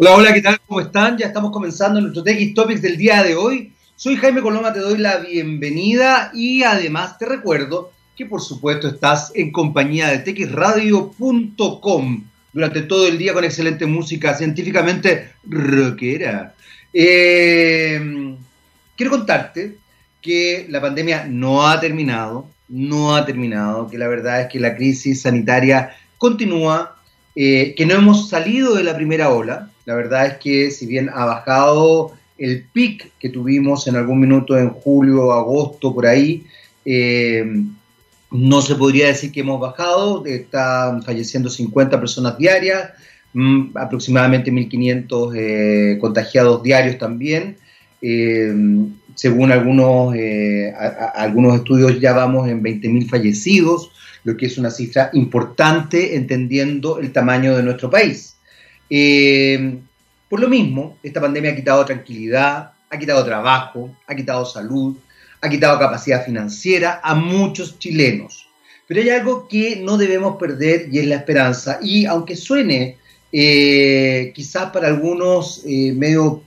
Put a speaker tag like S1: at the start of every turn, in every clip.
S1: Hola, hola, ¿qué tal? ¿Cómo están? Ya estamos comenzando nuestro TX Topics del día de hoy. Soy Jaime Coloma, te doy la bienvenida y además te recuerdo que por supuesto estás en compañía de txradio.com durante todo el día con excelente música científicamente rockera. Eh, quiero contarte que la pandemia no ha terminado, no ha terminado, que la verdad es que la crisis sanitaria continúa, eh, que no hemos salido de la primera ola, la verdad es que si bien ha bajado el pic que tuvimos en algún minuto en julio, agosto, por ahí, eh, no se podría decir que hemos bajado, están falleciendo 50 personas diarias, mm, aproximadamente 1.500 eh, contagiados diarios también. Eh, según algunos, algunos estudios ya vamos en 20.000 fallecidos, lo que es una cifra importante entendiendo el tamaño de nuestro país. Eh, por lo mismo, esta pandemia ha quitado tranquilidad, ha quitado trabajo, ha quitado salud, ha quitado capacidad financiera a muchos chilenos. Pero hay algo que no debemos perder y es la esperanza. Y aunque suene eh, quizás para algunos eh, medio,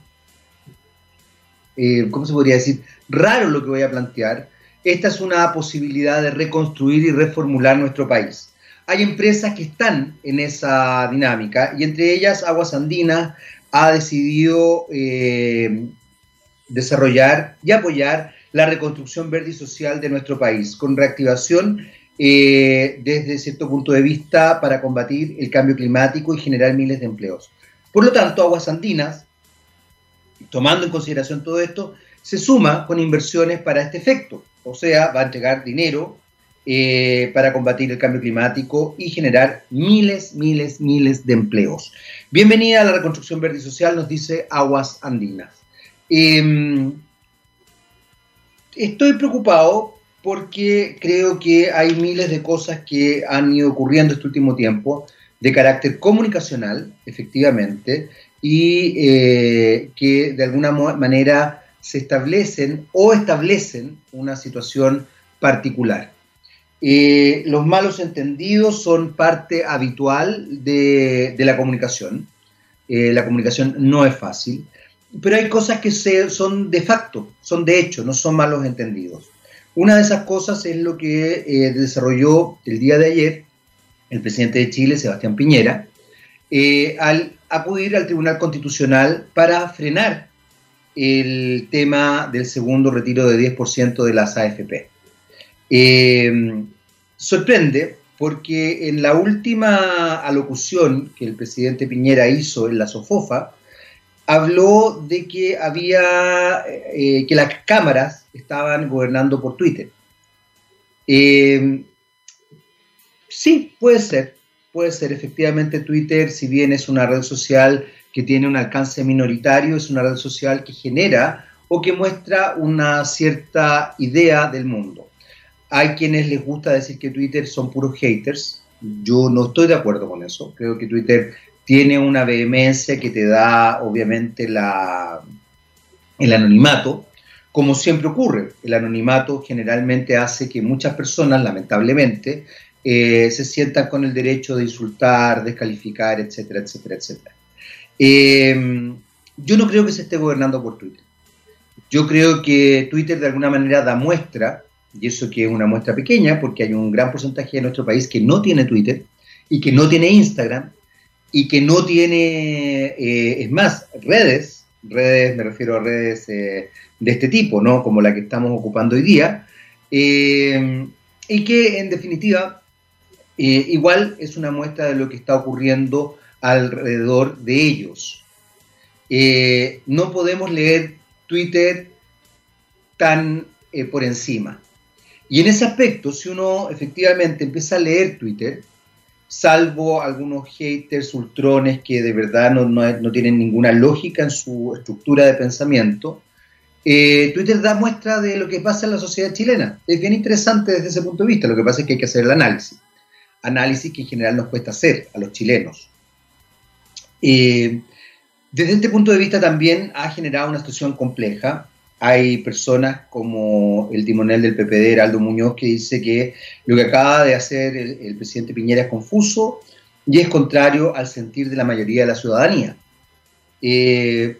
S1: ¿cómo se podría decir? Raro lo que voy a plantear, esta es una posibilidad de reconstruir y reformular nuestro país hay empresas que están en esa dinámica y entre ellas Aguas Andinas ha decidido eh, desarrollar y apoyar la reconstrucción verde y social de nuestro país, con reactivación eh, desde cierto punto de vista para combatir el cambio climático y generar miles de empleos. Por lo tanto, Aguas Andinas, tomando en consideración todo esto, se suma con inversiones para este efecto, o sea, va a entregar dinero eh, para combatir el cambio climático y generar miles, miles, miles de empleos. Bienvenida a la reconstrucción verde y social, nos dice Aguas Andinas. Em, estoy preocupado porque creo que hay miles de cosas que han ido ocurriendo este último tiempo de carácter comunicacional, efectivamente, y eh, que de alguna manera se establecen o establecen una situación particular. Eh, los malos entendidos son parte habitual de, la comunicación. Eh, la comunicación no es fácil, pero hay cosas que son de facto, son de hecho, no son malos entendidos. Una de esas cosas es lo que eh, desarrolló el día de ayer el presidente de Chile, Sebastián Piñera, al acudir al Tribunal Constitucional para frenar el tema del segundo retiro de 10% de las AFP. Eh, sorprende porque en la última alocución que el presidente Piñera hizo en la SOFOFA, habló de que había eh, que las cámaras estaban gobernando por Twitter. Eh, sí, puede ser, puede ser. Efectivamente, Twitter, si bien es una red social que tiene un alcance minoritario, es una red social que genera o que muestra una cierta idea del mundo. Hay quienes les gusta decir que Twitter son puros haters. Yo no estoy de acuerdo con eso. Creo que Twitter tiene una vehemencia que te da, obviamente, el anonimato. Como siempre ocurre, el anonimato generalmente hace que muchas personas, lamentablemente, eh, se sientan con el derecho de insultar, descalificar, etcétera, etcétera, etcétera. Eh, yo no creo que se esté gobernando por Twitter. Yo creo que Twitter de alguna manera da muestra y eso que es una muestra pequeña, porque hay un gran porcentaje de nuestro país que no tiene Twitter y que no tiene Instagram y que no tiene, eh, es más, redes, redes, me refiero a redes eh, de este tipo, ¿no? Como la que estamos ocupando hoy día, eh, y que en definitiva igual es una muestra de lo que está ocurriendo alrededor de ellos. no podemos leer Twitter tan por encima. Y en ese aspecto, si uno efectivamente empieza a leer Twitter, salvo algunos haters, ultrones que de verdad no, tienen ninguna lógica en su estructura de pensamiento, eh, Twitter da muestra de lo que pasa en la sociedad chilena. Es bien interesante desde ese punto de vista, lo que pasa es que hay que hacer el análisis. Análisis que en general nos cuesta hacer a los chilenos. Eh, desde este punto de vista también ha generado una situación compleja hay personas como el timonel del PPD, Heraldo Muñoz, que dice que lo que acaba de hacer el, presidente Piñera es confuso y es contrario al sentir de la mayoría de la ciudadanía. Eh,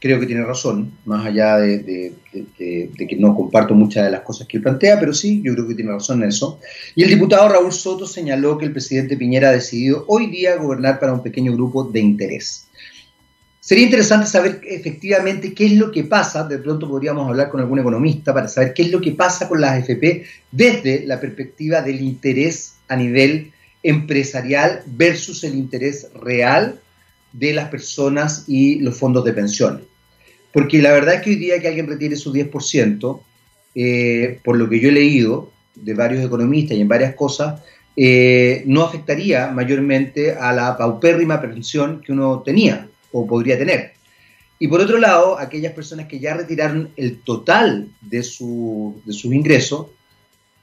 S1: creo que tiene razón, más allá de, que no comparto muchas de las cosas que él plantea, pero sí, yo creo que tiene razón en eso. Y el diputado Raúl Soto señaló que el presidente Piñera ha decidido hoy día gobernar para un pequeño grupo de interés. Sería interesante saber efectivamente qué es lo que pasa, de pronto podríamos hablar con algún economista para saber qué es lo que pasa con las AFP desde la perspectiva del interés a nivel empresarial versus el interés real de las personas y los fondos de pensiones. Porque la verdad es que hoy día que alguien retire su 10%, eh, por lo que yo he leído de varios economistas y en varias cosas, eh, no afectaría mayormente a la paupérrima pensión que uno tenía o podría tener. Y por otro lado, aquellas personas que ya retiraron el total de, su, de sus ingresos,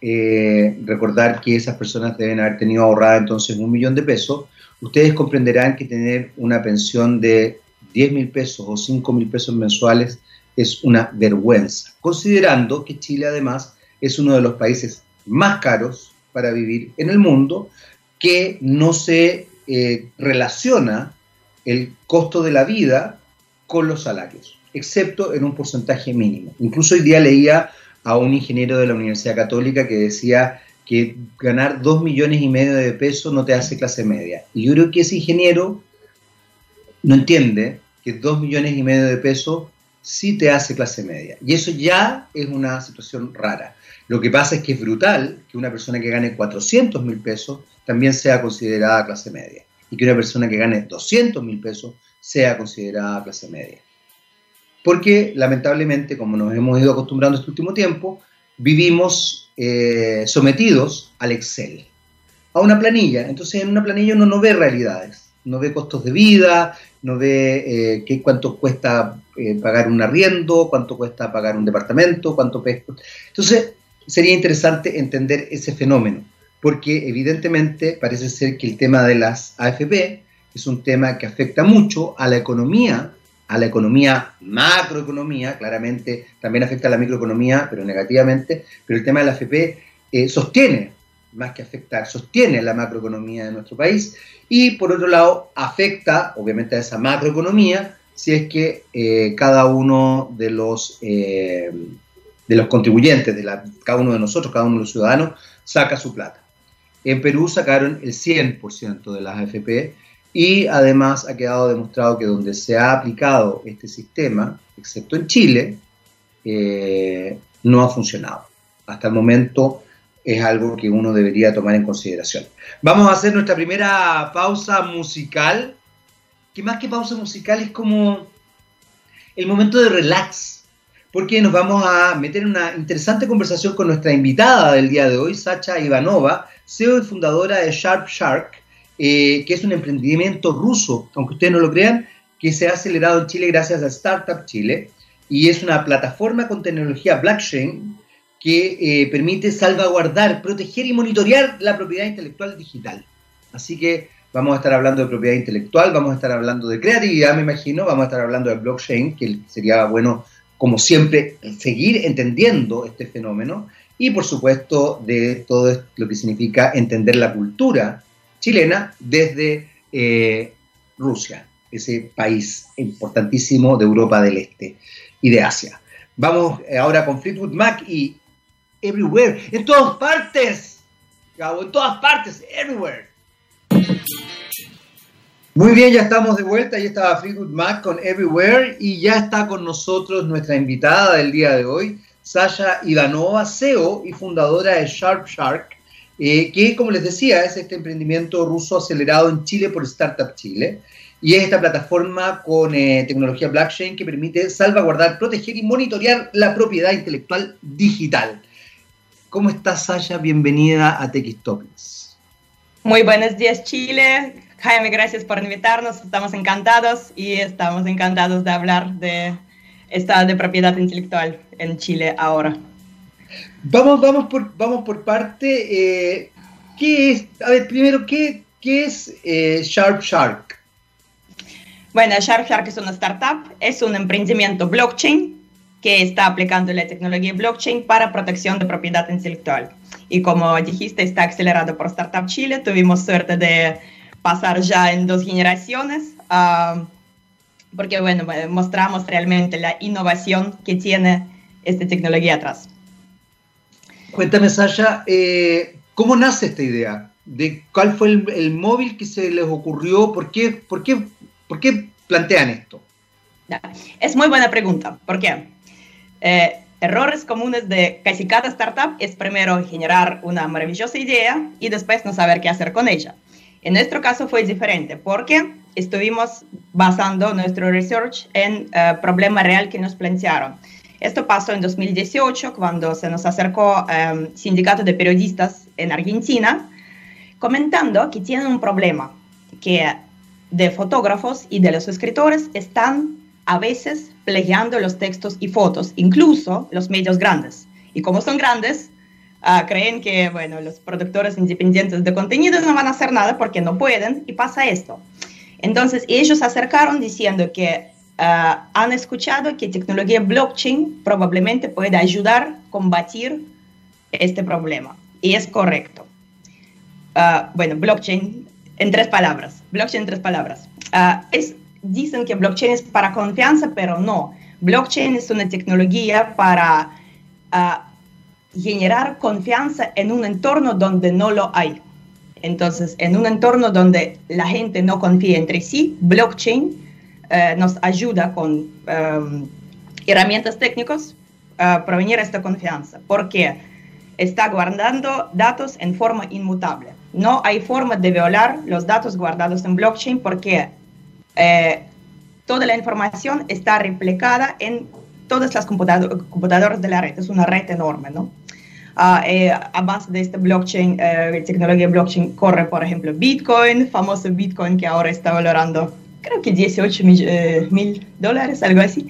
S1: eh, recordar que esas personas deben haber tenido ahorrada entonces un millón de pesos, ustedes comprenderán que tener una pensión de 10 mil pesos o 5 mil pesos mensuales es una vergüenza, considerando que Chile además es uno de los países más caros para vivir en el mundo, que no se eh, relaciona el costo de la vida con los salarios, excepto en un porcentaje mínimo. Incluso hoy día leía a un ingeniero de la Universidad Católica que decía que ganar 2 millones y medio de pesos no te hace clase media. Y yo creo que ese ingeniero no entiende que 2 millones y medio de pesos sí te hace clase media. Y eso ya es una situación rara. Lo que pasa es que es brutal que una persona que gane 400 mil pesos también sea considerada clase media y que una persona que gane 200 mil pesos sea considerada clase media. Porque lamentablemente, como nos hemos ido acostumbrando este último tiempo, vivimos eh, sometidos al Excel, a una planilla. Entonces en una planilla uno no ve realidades, no ve costos de vida, no ve eh, qué, cuánto cuesta eh, pagar un arriendo, cuánto cuesta pagar un departamento, cuánto cuesta. Entonces sería interesante entender ese fenómeno, porque evidentemente parece ser que el tema de las AFP es un tema que afecta mucho a la economía, a la economía macroeconomía, claramente también afecta a la microeconomía, pero negativamente, pero el tema de la AFP eh, sostiene más que afectar, sostiene la macroeconomía de nuestro país y por otro lado afecta obviamente a esa macroeconomía si es que eh, cada uno de los, eh, de los contribuyentes, de cada uno de nosotros, cada uno de los ciudadanos, saca su plata. En Perú sacaron el 100% de las AFP y además ha quedado demostrado que donde se ha aplicado este sistema, excepto en Chile, eh, no ha funcionado. Hasta el momento es algo que uno debería tomar en consideración. Vamos a hacer nuestra primera pausa musical, que más que pausa musical es como el momento de relax, porque nos vamos a meter en una interesante conversación con nuestra invitada del día de hoy, Sacha Ivanova, CEO y fundadora de Sharp Shark, eh, que es un emprendimiento ruso, aunque ustedes no lo crean, que se ha acelerado en Chile gracias a Startup Chile, y es una plataforma con tecnología blockchain que eh, permite salvaguardar, proteger y monitorear la propiedad intelectual digital. Así que vamos a estar hablando de propiedad intelectual, vamos a estar hablando de creatividad, me imagino, vamos a estar hablando de blockchain, que sería bueno, como siempre, seguir entendiendo este fenómeno y, por supuesto, de todo lo que significa entender la cultura chilena desde eh, Rusia, ese país importantísimo de Europa del Este y de Asia. Vamos eh, ahora con Fleetwood Mac y everywhere, en todas partes, Gabo, en todas partes, everywhere. Muy bien, ya estamos de vuelta, ya estaba Fleetwood Mac con Everywhere y ya está con nosotros nuestra invitada del día de hoy, Sasha Ivanova, CEO y fundadora de Sharp Shark, eh, que como les decía es este emprendimiento ruso acelerado en Chile por Startup Chile y es esta plataforma con eh, tecnología blockchain que permite salvaguardar, proteger y monitorear la propiedad intelectual digital. ¿Cómo estás, Sasha? Bienvenida a TX.
S2: Muy buenos días, Chile. Jaime, gracias por invitarnos. Estamos encantados y estamos encantados de hablar de esta de propiedad intelectual en Chile ahora.
S1: Vamos, vamos por, vamos por parte. Eh, ¿Qué es? A ver, primero, ¿qué, qué es eh, Sharp Shark?
S2: Bueno, Sharp Shark es una startup, es un emprendimiento blockchain que está aplicando la tecnología blockchain para protección de propiedad intelectual. Y como dijiste, está acelerado por Startup Chile. Tuvimos suerte de pasar ya en dos generaciones. Porque bueno, mostramos realmente la innovación que tiene esta tecnología atrás.
S1: Cuéntame, Sasha, eh, ¿cómo nace esta idea? ¿De cuál fue el, móvil que se les ocurrió? ¿Por qué, por, qué, ¿Por qué plantean esto?
S2: Es muy buena pregunta. ¿Por qué? Eh, errores comunes de casi cada startup es primero generar una maravillosa idea y después no saber qué hacer con ella. En nuestro caso fue diferente porque estuvimos basando nuestro research en uh, problema real que nos plantearon. Esto pasó en 2018 cuando se nos acercó un um, sindicato de periodistas en Argentina comentando que tienen un problema, que de fotógrafos y de los escritores están a veces plagiando los textos y fotos, incluso los medios grandes. Y como son grandes, uh, creen que bueno, los productores independientes de contenido no van a hacer nada porque no pueden y pasa esto. Entonces ellos acercaron diciendo que uh, han escuchado que tecnología blockchain probablemente puede ayudar a combatir este problema. Y es correcto. Uh, bueno, blockchain en tres palabras. Blockchain en tres palabras. Es, dicen que blockchain es para confianza, pero no. Blockchain es una tecnología para generar confianza en un entorno donde no lo hay. Entonces, en un entorno donde la gente no confía entre sí, blockchain eh, nos ayuda con em, herramientas técnicas a provenir esta confianza, porque está guardando datos en forma inmutable. No hay forma de violar los datos guardados en blockchain porque eh, toda la información está replicada en todas las computadoras de la red. Es una red enorme, ¿no? Eh, a base de esta blockchain, eh, tecnología blockchain, corre, por ejemplo, Bitcoin, famoso Bitcoin que ahora está valorando, creo que 18 eh, mil dólares, algo así.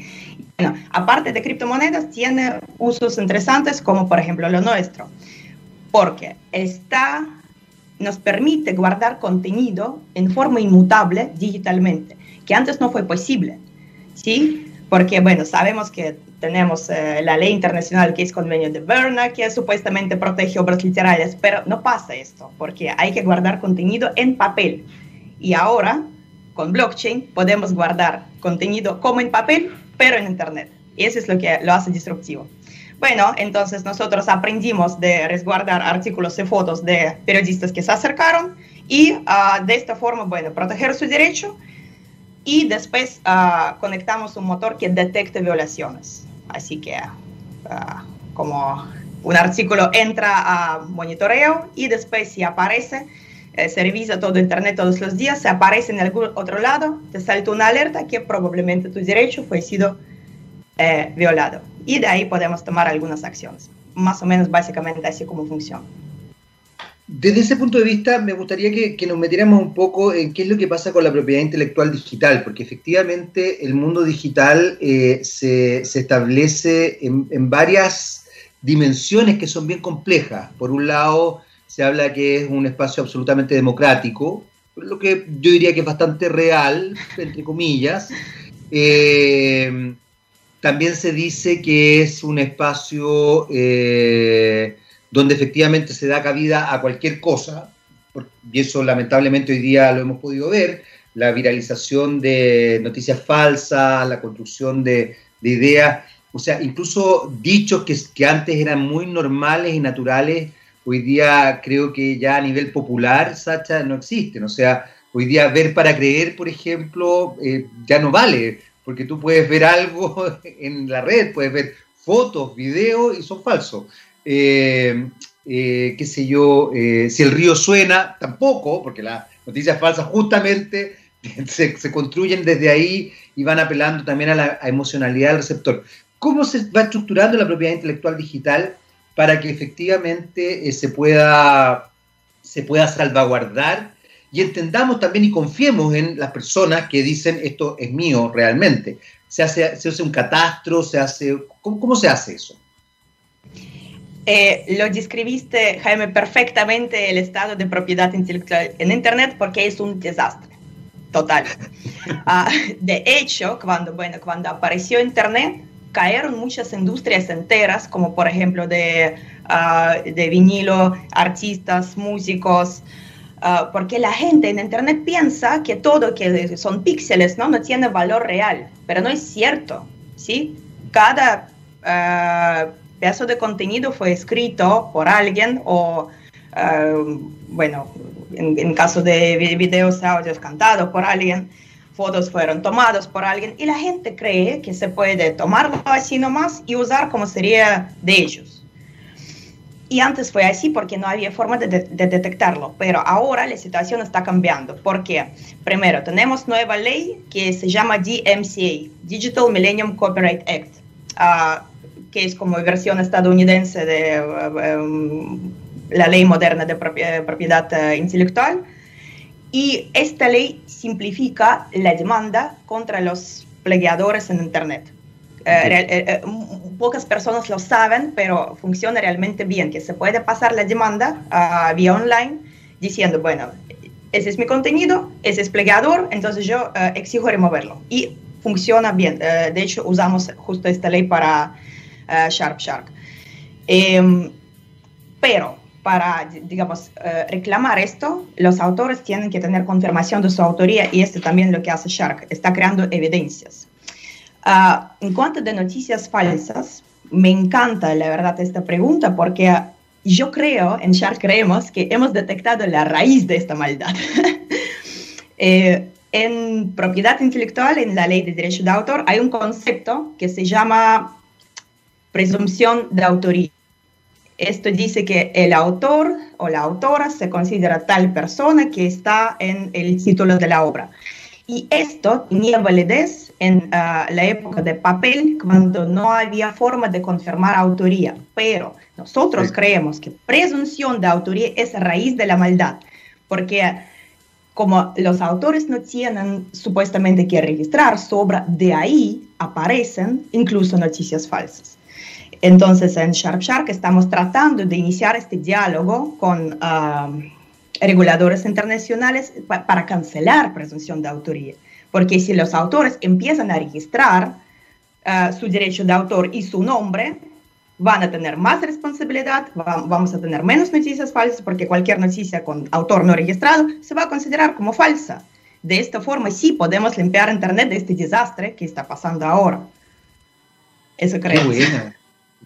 S2: Bueno, aparte de criptomonedas, tiene usos interesantes como, por ejemplo, lo nuestro, porque está, nos permite guardar contenido en forma inmutable digitalmente, que antes no fue posible. ¿Sí? Porque, bueno, sabemos que tenemos eh, la ley internacional que es convenio de Berna, que supuestamente protege obras literarias, pero no pasa esto, porque hay que guardar contenido en papel. Y ahora, con blockchain, podemos guardar contenido como en papel, pero en Internet. Y eso es lo que lo hace disruptivo. Bueno, entonces nosotros aprendimos de resguardar artículos y fotos de periodistas que se acercaron y uh, de esta forma, bueno, proteger su derecho y después uh, conectamos un motor que detecte violaciones. Así que uh, como un artículo entra a monitoreo y después si aparece, eh, se revisa todo Internet todos los días, se aparece en algún otro lado, te salta una alerta que probablemente tu derecho fue sido eh, violado. Y de ahí podemos tomar algunas acciones. Más o menos básicamente así como funciona.
S1: Desde ese punto de vista, me gustaría que, nos metiéramos un poco en qué es lo que pasa con la propiedad intelectual digital, porque efectivamente el mundo digital eh, se, establece en, varias dimensiones que son bien complejas. Por un lado, se habla que es un espacio absolutamente democrático, lo que yo diría que es bastante real, entre comillas. Eh, también se dice que es un espacio... Eh, donde efectivamente se da cabida a cualquier cosa, y eso lamentablemente hoy día lo hemos podido ver, la viralización de noticias falsas, la construcción de, ideas, o sea, incluso dichos que, que, antes eran muy normales y naturales, hoy día creo que ya a nivel popular, Sacha, no existen. O sea, hoy día ver para creer, por ejemplo, eh, ya no vale, porque tú puedes ver algo en la red, puedes ver fotos, videos y son falsos. Eh, eh, qué sé yo, eh, si el río suena, tampoco, porque las noticias falsas justamente se, construyen desde ahí y van apelando también a la emocionalidad del receptor. ¿Cómo se va estructurando la propiedad intelectual digital para que efectivamente se, pueda, se pueda salvaguardar y entendamos también y confiemos en las personas que dicen esto es mío realmente? ¿Se hace, se hace un catastro? ¿Se hace, cómo se hace eso?
S2: Eh, lo describiste, Jaime, perfectamente el estado de propiedad intelectual en Internet porque es un desastre total. Ah, de hecho, cuando, bueno, cuando apareció Internet, cayeron muchas industrias enteras, como por ejemplo de, uh, de vinilo, artistas, músicos, ah, porque la gente en Internet piensa que todo que son píxeles ¿no? no tiene valor real, pero no es cierto. ¿sí? Cada uh, pedazo de contenido fue escrito por alguien o, bueno, en, en, caso de videos, audios cantados por alguien fotos fueron tomados por alguien y la gente cree que se puede tomarlo así nomás y usar como sería de ellos. Y antes fue así porque no había forma de, de, detectarlo, pero ahora la situación está cambiando. porque Primero, tenemos nueva ley que se llama DMCA, Digital Millennium Copyright Act, uh, que es como versión estadounidense de uh, um, la ley moderna de propiedad uh, intelectual. Y esta ley simplifica la demanda contra los plagiadores en Internet. Eh, eh, eh, pocas personas lo saben, pero funciona realmente bien, que se puede pasar la demanda uh, vía online diciendo, bueno, ese es mi contenido, ese es plagiador, entonces yo exijo removerlo. Y funciona bien. de hecho, usamos justo esta ley para Sharp Shark. Em, pero para, digamos, eh, reclamar esto, los autores tienen que tener confirmación de su autoría y esto también lo que hace Shark, está creando evidencias. Ah, en cuanto de noticias falsas, me encanta la verdad esta pregunta porque yo creo, en Shark creemos que hemos detectado la raíz de esta maldad. eh, en propiedad intelectual, en la ley de derecho de autor, hay un concepto que se llama presunción de autoría. Esto dice que el autor o la autora se considera tal persona que está en el título de la obra. Y esto tenía validez en ah, la época de papel, cuando no había forma de confirmar autoría. Pero nosotros creemos que presunción de autoría es raíz de la maldad, porque como los autores no tienen supuestamente que registrar su obra, de ahí aparecen incluso noticias falsas. Entonces, en Sharp Shark estamos tratando de iniciar este diálogo con um, reguladores internacionales para cancelar presunción de autoría. Porque si los autores empiezan a registrar uh, su derecho de autor y su nombre, van a tener más responsabilidad, vamos a tener menos noticias falsas, porque cualquier noticia con autor no registrado se va a considerar como falsa. De esta forma, sí podemos limpiar Internet de este desastre que está pasando ahora. Eso creo.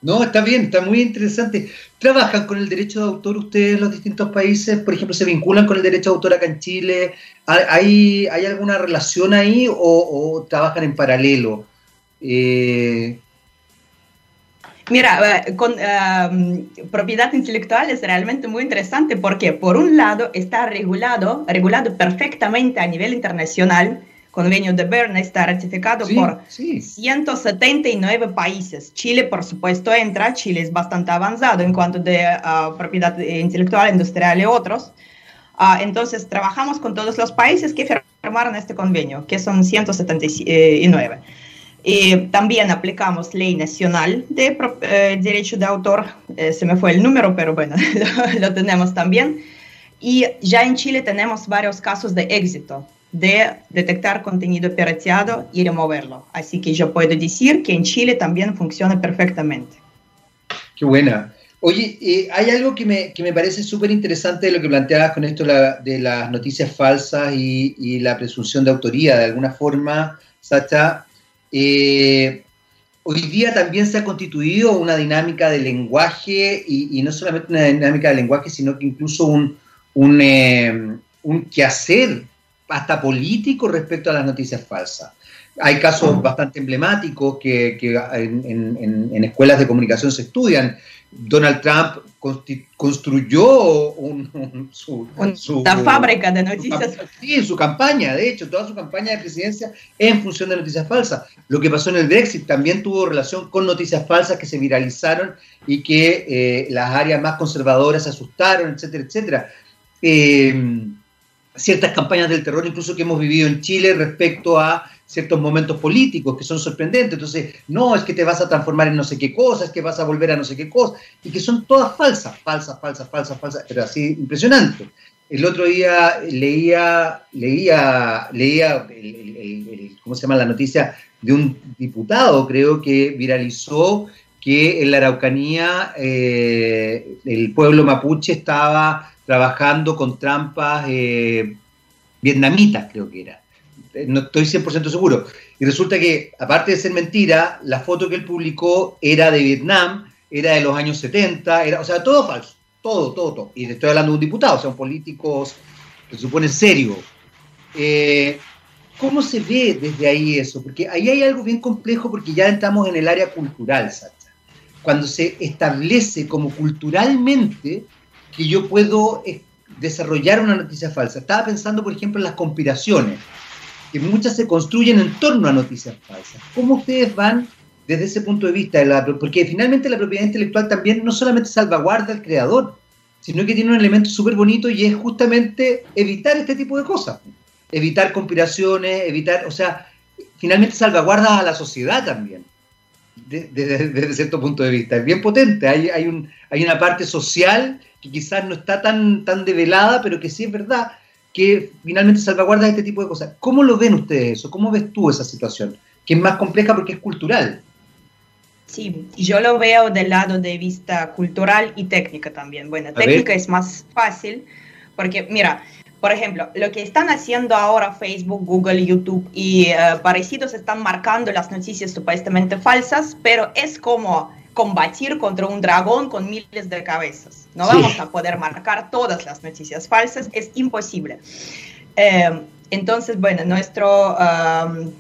S1: No, está bien, está muy interesante. ¿Trabajan con el derecho de autor ustedes en los distintos países? Por ejemplo, ¿se vinculan con el derecho de autor acá en Chile? ¿Hay, hay alguna relación ahí o, trabajan en paralelo?
S2: Eh, Mira, eh, con em, propiedad intelectual es realmente muy interesante porque por un lado está regulado, regulado perfectamente a nivel internacional convenio de Berna está ratificado por 179 países. Chile, por supuesto, entra. Chile es bastante avanzado en cuanto de uh, propiedad intelectual, industrial y otros. Uh, entonces, trabajamos con todos los países que firmaron este convenio, que son 179. Y también aplicamos ley nacional de eh, derecho de autor. Eh, se me fue el número, pero bueno, lo, lo tenemos también. Y ya en Chile tenemos varios casos de éxito de detectar contenido pirateado y removerlo. Así que yo puedo decir que en Chile también funciona perfectamente.
S1: Qué buena. Oye, eh, hay algo que me, que me parece súper interesante de lo que planteabas con esto de las noticias falsas y, la presunción de autoría. De alguna forma, Sacha, eh, hoy día también se ha constituido una dinámica de lenguaje y, no solamente una dinámica de lenguaje, sino que incluso un, un, eh, un quehacer hasta político respecto a las noticias falsas. Hay casos bastante emblemáticos que, en, escuelas de comunicación se estudian. Donald Trump construyó
S2: su, una fábrica de noticias.
S1: falsas. sí, su campaña, de hecho, toda su campaña de presidencia en función de noticias falsas. Lo que pasó en el Brexit también tuvo relación con noticias falsas que se viralizaron y que eh, las áreas más conservadoras se asustaron, etcétera, etcétera. Eh, ciertas campañas del terror, incluso que hemos vivido en Chile respecto a ciertos momentos políticos que son sorprendentes. Entonces, no, es que te vas a transformar en no sé qué cosa, es que vas a volver a no sé qué cosa, y que son todas falsas, falsas, falsas, falsas, falsas, pero así impresionante. El otro día leía, leía, leía, ¿cómo se llama la noticia? De un diputado, creo que viralizó que en la Araucanía eh, el pueblo mapuche estaba trabajando con trampas eh, vietnamitas, creo que era. No estoy 100% seguro. Y resulta que, aparte de ser mentira, la foto que él publicó era de Vietnam, era de los años 70, era, o sea, todo falso, todo, todo, todo. Y estoy hablando de un diputado, o sea, un político se supone serio. Eh, ¿Cómo se ve desde ahí eso? Porque ahí hay algo bien complejo porque ya estamos en el área cultural, Sacha. Cuando se establece como culturalmente que yo puedo eh, desarrollar una noticia falsa. Estaba pensando, por ejemplo, en las conspiraciones, que muchas se construyen en torno a noticias falsas. ¿Cómo ustedes van desde ese punto de vista? De la, porque finalmente la propiedad intelectual también no solamente salvaguarda al creador, sino que tiene un elemento súper bonito y es justamente evitar este tipo de cosas evitar conspiraciones, evitar, o sea, finalmente salvaguarda a la sociedad también, desde, cierto punto de vista. Es bien potente, hay, hay, un, hay una parte social que quizás no está tan, tan develada, pero que sí es verdad que finalmente salvaguarda este tipo de cosas. ¿Cómo lo ven ustedes eso? ¿Cómo ves tú esa situación? Que es más compleja porque es cultural.
S2: Sí, yo lo veo del lado de vista cultural y técnica también. Bueno, técnica es más fácil porque, mira, por ejemplo, lo que están haciendo ahora Facebook, Google, YouTube y eh, parecidos están marcando las noticias supuestamente falsas, pero es como combatir contra un dragón con miles de cabezas. No vamos a poder marcar todas las noticias falsas, es imposible. Eh, entonces, bueno, nuestro um,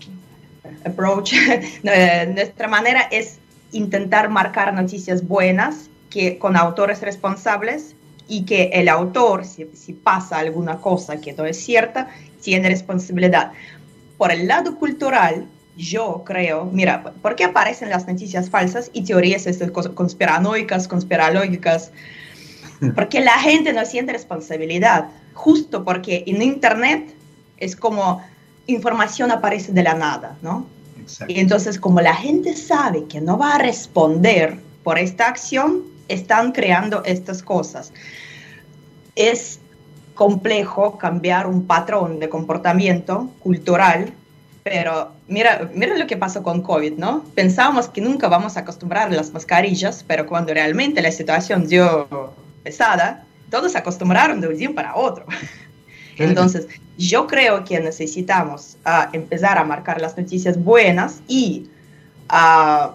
S2: approach, eh, nuestra manera es intentar marcar noticias buenas que con autores responsables y que el autor, si, pasa alguna cosa que no es cierta, tiene responsabilidad. Por el lado cultural, yo creo, mira, ¿por qué aparecen las noticias falsas y teorías este, conspiranoicas, conspirológicas? Porque la gente no siente responsabilidad, justo porque en Internet es como información aparece de la nada, ¿no? Y entonces como la gente sabe que no va a responder por esta acción, están creando estas cosas. Es complejo cambiar un patrón de comportamiento cultural, pero mira, mira lo que pasó con COVID, ¿no? Pensábamos que nunca vamos a acostumbrar a las mascarillas, pero cuando realmente la situación dio pesada, todos se acostumbraron de un día para otro. Entonces, yo creo que necesitamos uh, empezar a marcar las noticias buenas y uh,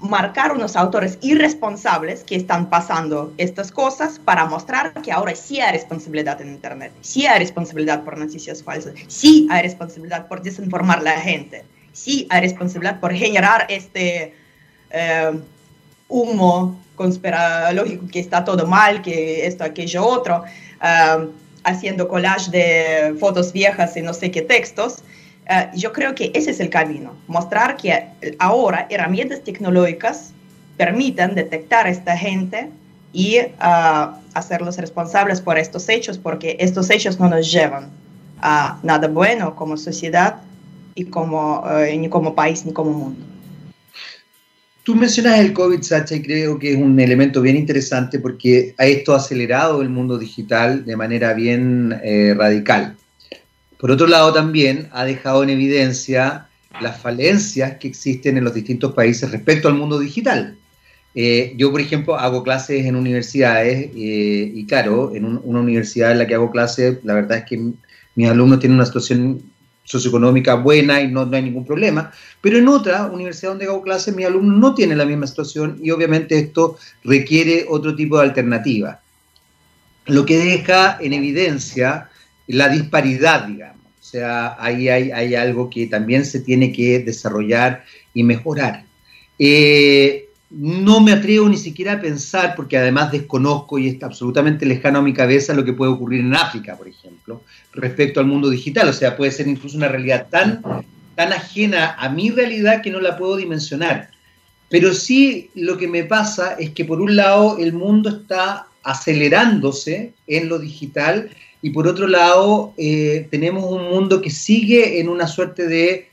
S2: marcar unos autores irresponsables que están pasando estas cosas para mostrar que ahora sí hay responsabilidad en Internet, sí hay responsabilidad por noticias falsas, sí hay responsabilidad por desinformar a la gente, sí hay responsabilidad por generar este eh, humo conspirológico que está todo mal, que esto, aquello, otro, eh, haciendo collage de fotos viejas y no sé qué textos. Eh, yo creo que ese es el camino, mostrar que ahora herramientas tecnológicas permiten detectar a esta gente y uh, hacerlos responsables por estos hechos, porque estos hechos no nos llevan a nada bueno como sociedad y como, uh, ni como país ni como mundo.
S1: Tú mencionas el COVID, Sacha, y creo que es un elemento bien interesante porque ha esto acelerado el mundo digital de manera bien eh, radical. Por otro lado, también ha dejado en evidencia las falencias que existen en los distintos países respecto al mundo digital. Eh, yo, por ejemplo, hago clases en universidades eh, y claro, en una universidad en la que hago clases, la verdad es que mis alumnos tienen una situación socioeconómica buena y no, no, hay ningún problema, pero en otra universidad donde hago clases mis alumnos no tienen la misma situación y obviamente esto requiere otro tipo de alternativa. Lo que deja en evidencia la disparidad, digamos. O sea, ahí hay, algo que también se tiene que desarrollar y mejorar. Eh, no me atrevo ni siquiera a pensar, porque además desconozco y está absolutamente lejano a mi cabeza lo que puede ocurrir en África, por ejemplo, respecto al mundo digital. O sea, puede ser incluso una realidad tan, tan ajena a mi realidad que no la puedo dimensionar. Pero sí lo que me pasa es que por un lado el mundo está acelerándose en lo digital y por otro lado eh, tenemos un mundo que sigue en una suerte de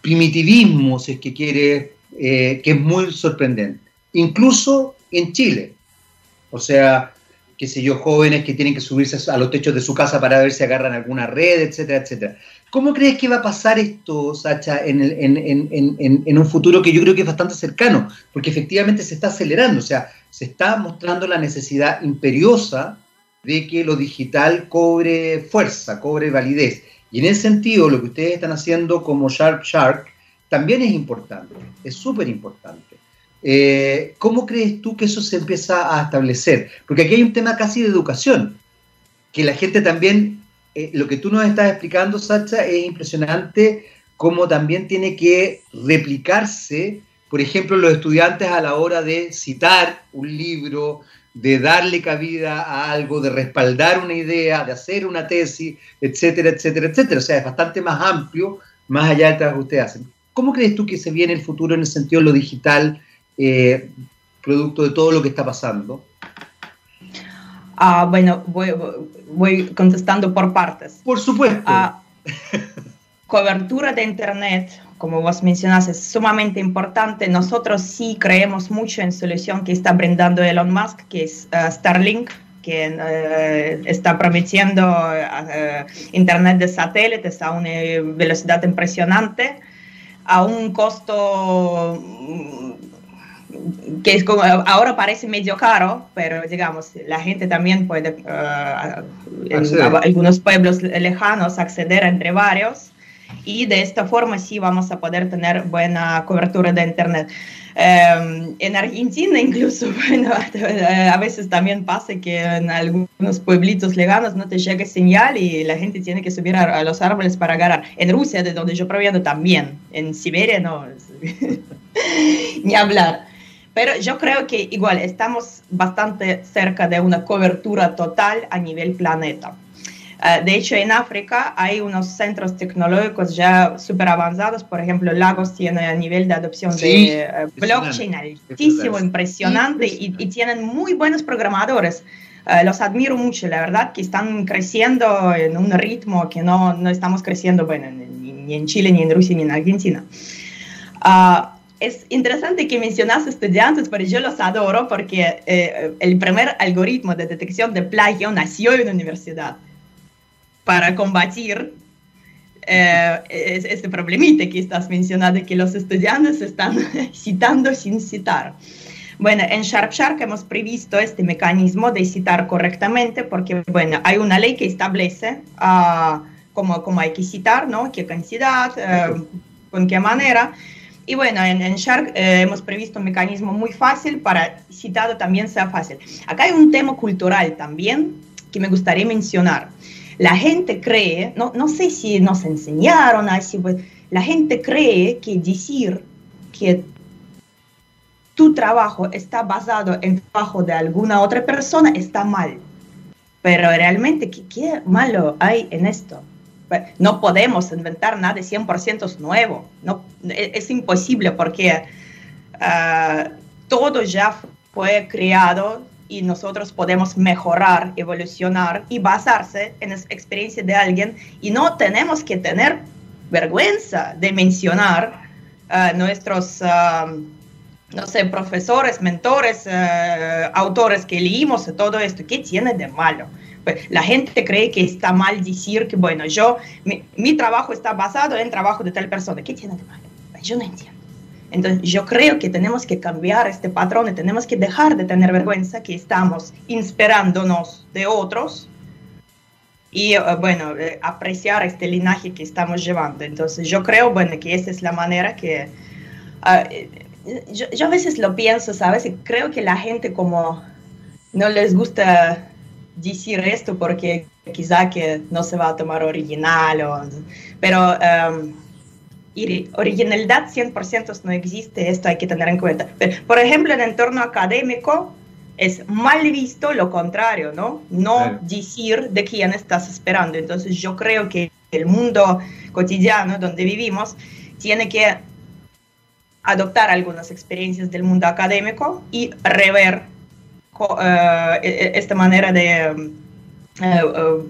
S1: primitivismo, si es que quiere, eh, que es muy sorprendente, incluso en Chile. O sea, qué sé yo, jóvenes que tienen que subirse a los techos de su casa para ver si agarran alguna red, etcétera, etcétera. ¿Cómo crees que va a pasar esto, Sacha, en, en, un futuro que yo creo que es bastante cercano? Porque efectivamente se está acelerando, o sea, se está mostrando la necesidad imperiosa de que lo digital cobre fuerza, cobre validez. Y en ese sentido, lo que ustedes están haciendo como Sharp Shark también es importante, es súper importante. Eh, ¿Cómo crees tú que eso se empieza a establecer? Porque aquí hay un tema casi de educación, que la gente también, eh, lo que tú nos estás explicando, Sacha, es impresionante cómo también tiene que replicarse, por ejemplo, los estudiantes a la hora de citar un libro, de darle cabida a algo, de respaldar una idea, de hacer una tesis, etcétera, etcétera, etcétera. O sea, es bastante más amplio, más allá de lo que ustedes hacen. ¿Cómo crees tú que se viene el futuro en el sentido de lo digital, eh, producto de todo lo que está pasando?
S2: Ah, bueno, voy, contestando por partes.
S1: Por supuesto. Ah,
S2: cobertura de Internet, como vos mencionas, es sumamente importante. Nosotros sí creemos mucho en solución que está brindando Elon Musk, que es uh, Starlink, que uh, está prometiendo uh, Internet de satélites a una velocidad impresionante a un costo mm, que es como, ahora parece medio caro, pero digamos, la gente también puede, uh, en algunos pueblos lejanos, acceder entre varios y de esta forma sí vamos a poder tener buena cobertura de Internet. Em, en Argentina incluso, bueno, a veces también pasa que en algunos pueblitos lejanos no te llega señal y la gente tiene que subir a, los árboles para agarrar. En Rusia, de donde yo proviendo, también. En Siberia no, ni hablar. Pero yo creo que igual estamos bastante cerca de una cobertura total a nivel planeta. Ah, de hecho, en África hay unos centros tecnológicos ya súper avanzados. Por ejemplo, Lagos tiene a nivel de adopción de eh, blockchain altísimo, impresionante y, tienen muy buenos programadores. Ah, los admiro mucho, la verdad, que están creciendo en un ritmo que no, no estamos creciendo, bueno, ni, en Chile, ni en Rusia, ni en Argentina. Uh, es interesante que mencionas estudiantes, pero yo los adoro porque eh, el primer algoritmo de detección de plagio nació en la universidad para combatir eh, este problemita que estás mencionando, que los estudiantes están citando sin citar. Bueno, en SharpShark hemos previsto este mecanismo de citar correctamente porque, bueno, hay una ley que establece uh, cómo, cómo, hay que citar, ¿no? Qué cantidad, uh, con qué manera. Y bueno, en, en Shark eh, hemos previsto un mecanismo muy fácil para citado también sea fácil. Acá hay un tema cultural también que me gustaría mencionar. La gente cree, no, no sé si nos enseñaron así, pues, la gente cree que decir que tu trabajo está basado en trabajo de alguna otra persona está mal. Pero realmente, ¿qué, qué malo hay en esto? Pues, no podemos inventar nada de 100% nuevo. No, e, es, imposible porque uh, todo ya fue creado y nosotros podemos mejorar, evolucionar y basarse en la experiencia de alguien y no tenemos que tener vergüenza de mencionar a nuestros, no sé, profesores, mentores, uh, autores que leímos todo esto. ¿Qué tiene de malo? Pues la gente cree que está mal decir que, bueno, yo, mi, mi trabajo está basado en trabajo de tal persona. ¿Qué tiene de malo? Yo no entiendo. Entonces, yo creo que tenemos que cambiar este patrón y tenemos que dejar de tener vergüenza que estamos inspirándonos de otros y, eh, bueno, eh, apreciar este linaje que estamos llevando. Entonces, yo creo, bueno, que esa es la manera que... Eh, yo, yo, a veces lo pienso, ¿sabes? Y creo que la gente como no les gusta decir esto porque quizá que no se va a tomar original, o, pero... Um, originalidad 100% no existe, esto hay que tener en cuenta. Por ejemplo, en el entorno académico es mal visto lo contrario, ¿no? No decir de quién estás esperando. Entonces yo creo que el mundo cotidiano donde vivimos tiene que adoptar algunas experiencias del mundo académico y rever eh, e, e, esta manera de eh, eh,